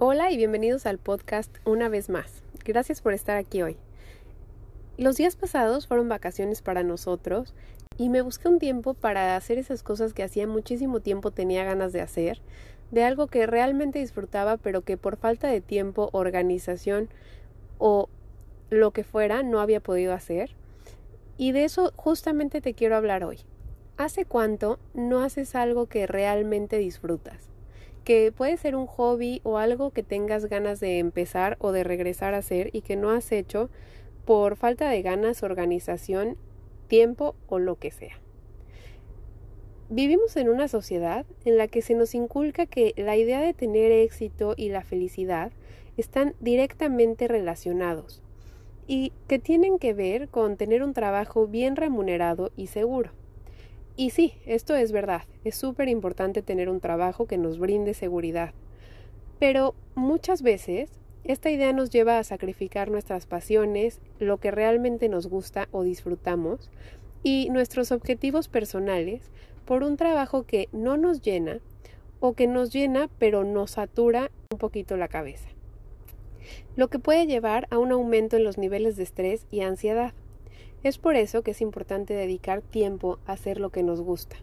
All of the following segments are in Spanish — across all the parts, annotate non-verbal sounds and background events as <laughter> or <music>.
Hola y bienvenidos al podcast una vez más. Gracias por estar aquí hoy. Los días pasados fueron vacaciones para nosotros y me busqué un tiempo para hacer esas cosas que hacía muchísimo tiempo tenía ganas de hacer, de algo que realmente disfrutaba pero que por falta de tiempo, organización o lo que fuera no había podido hacer. Y de eso justamente te quiero hablar hoy. ¿Hace cuánto no haces algo que realmente disfrutas? Que puede ser un hobby o algo que tengas ganas de empezar o de regresar a hacer y que no has hecho por falta de ganas, organización, tiempo o lo que sea. Vivimos en una sociedad en la que se nos inculca que la idea de tener éxito y la felicidad están directamente relacionados y que tienen que ver con tener un trabajo bien remunerado y seguro. Y sí, esto es verdad, es súper importante tener un trabajo que nos brinde seguridad. Pero muchas veces esta idea nos lleva a sacrificar nuestras pasiones, lo que realmente nos gusta o disfrutamos, y nuestros objetivos personales por un trabajo que no nos llena o que nos llena pero nos satura un poquito la cabeza. Lo que puede llevar a un aumento en los niveles de estrés y ansiedad. Es por eso que es importante dedicar tiempo a hacer lo que nos gusta.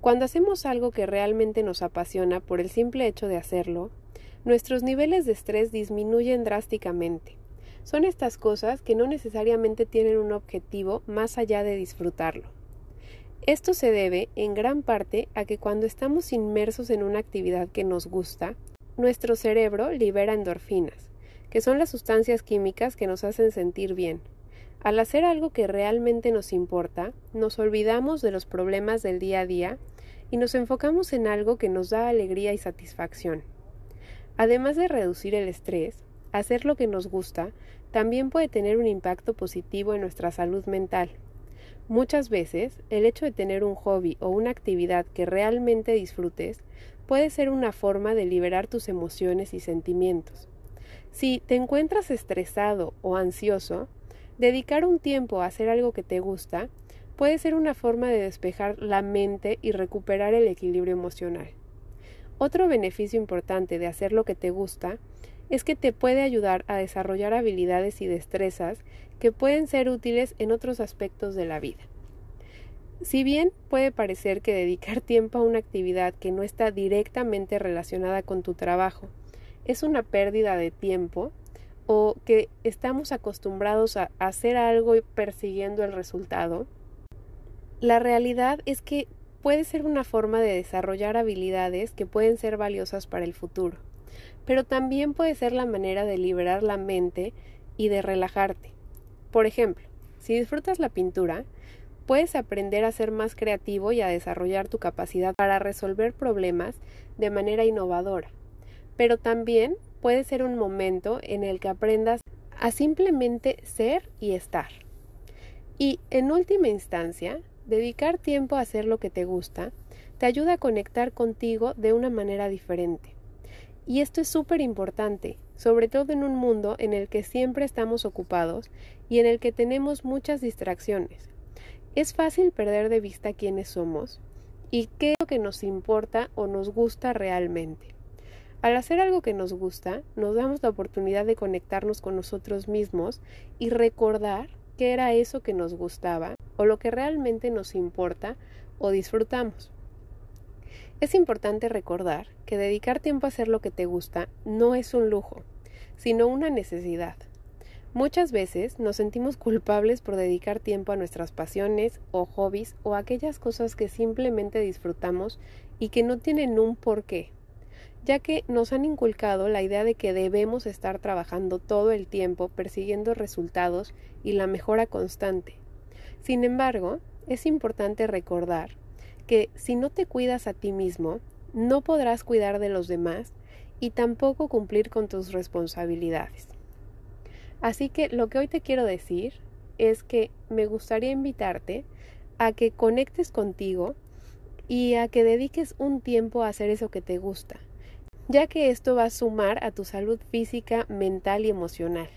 Cuando hacemos algo que realmente nos apasiona por el simple hecho de hacerlo, nuestros niveles de estrés disminuyen drásticamente. Son estas cosas que no necesariamente tienen un objetivo más allá de disfrutarlo. Esto se debe en gran parte a que cuando estamos inmersos en una actividad que nos gusta, nuestro cerebro libera endorfinas, que son las sustancias químicas que nos hacen sentir bien, al hacer algo que realmente nos importa, nos olvidamos de los problemas del día a día y nos enfocamos en algo que nos da alegría y satisfacción. Además de reducir el estrés, hacer lo que nos gusta también puede tener un impacto positivo en nuestra salud mental. Muchas veces, el hecho de tener un hobby o una actividad que realmente disfrutes puede ser una forma de liberar tus emociones y sentimientos. Si te encuentras estresado o ansioso, Dedicar un tiempo a hacer algo que te gusta puede ser una forma de despejar la mente y recuperar el equilibrio emocional. Otro beneficio importante de hacer lo que te gusta es que te puede ayudar a desarrollar habilidades y destrezas que pueden ser útiles en otros aspectos de la vida. Si bien puede parecer que dedicar <laughs> tiempo a una actividad que no está directamente relacionada con tu trabajo es una pérdida de tiempo, o que estamos acostumbrados a hacer algo y persiguiendo el resultado, la realidad es que puede ser una forma de desarrollar habilidades que pueden ser valiosas para el futuro, pero también puede ser la manera de liberar la mente y de relajarte. Por ejemplo, si disfrutas la pintura, puedes aprender a ser más creativo y a desarrollar tu capacidad para resolver problemas de manera innovadora, pero también puede ser un momento en el que aprendas a simplemente ser y estar. Y en última instancia, dedicar tiempo a hacer lo que te gusta te ayuda a conectar contigo de una manera diferente. Y esto es súper importante, sobre todo en un mundo en el que siempre estamos ocupados y en el que tenemos muchas distracciones. Es fácil perder de vista quiénes somos y qué es lo que nos importa o nos gusta realmente. Al hacer algo que nos gusta, nos damos la oportunidad de conectarnos con nosotros mismos y recordar qué era eso que nos gustaba o lo que realmente nos importa o disfrutamos. Es importante recordar que dedicar tiempo a hacer lo que te gusta no es un lujo, sino una necesidad. Muchas veces nos sentimos culpables por dedicar tiempo a nuestras pasiones o hobbies o aquellas cosas que simplemente disfrutamos y que no tienen un porqué ya que nos han inculcado la idea de que debemos estar trabajando todo el tiempo persiguiendo resultados y la mejora constante. Sin embargo, es importante recordar que si no te cuidas a ti mismo, no podrás cuidar de los demás y tampoco cumplir con tus responsabilidades. Así que lo que hoy te quiero decir es que me gustaría invitarte a que conectes contigo y a que dediques un tiempo a hacer eso que te gusta, ya que esto va a sumar a tu salud física, mental y emocional.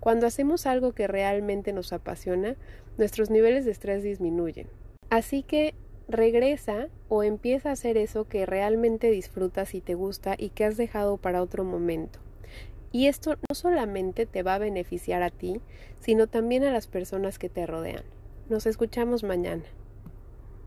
Cuando hacemos algo que realmente nos apasiona, nuestros niveles de estrés disminuyen. Así que regresa o empieza a hacer eso que realmente disfrutas y te gusta y que has dejado para otro momento. Y esto no solamente te va a beneficiar a ti, sino también a las personas que te rodean. Nos escuchamos mañana.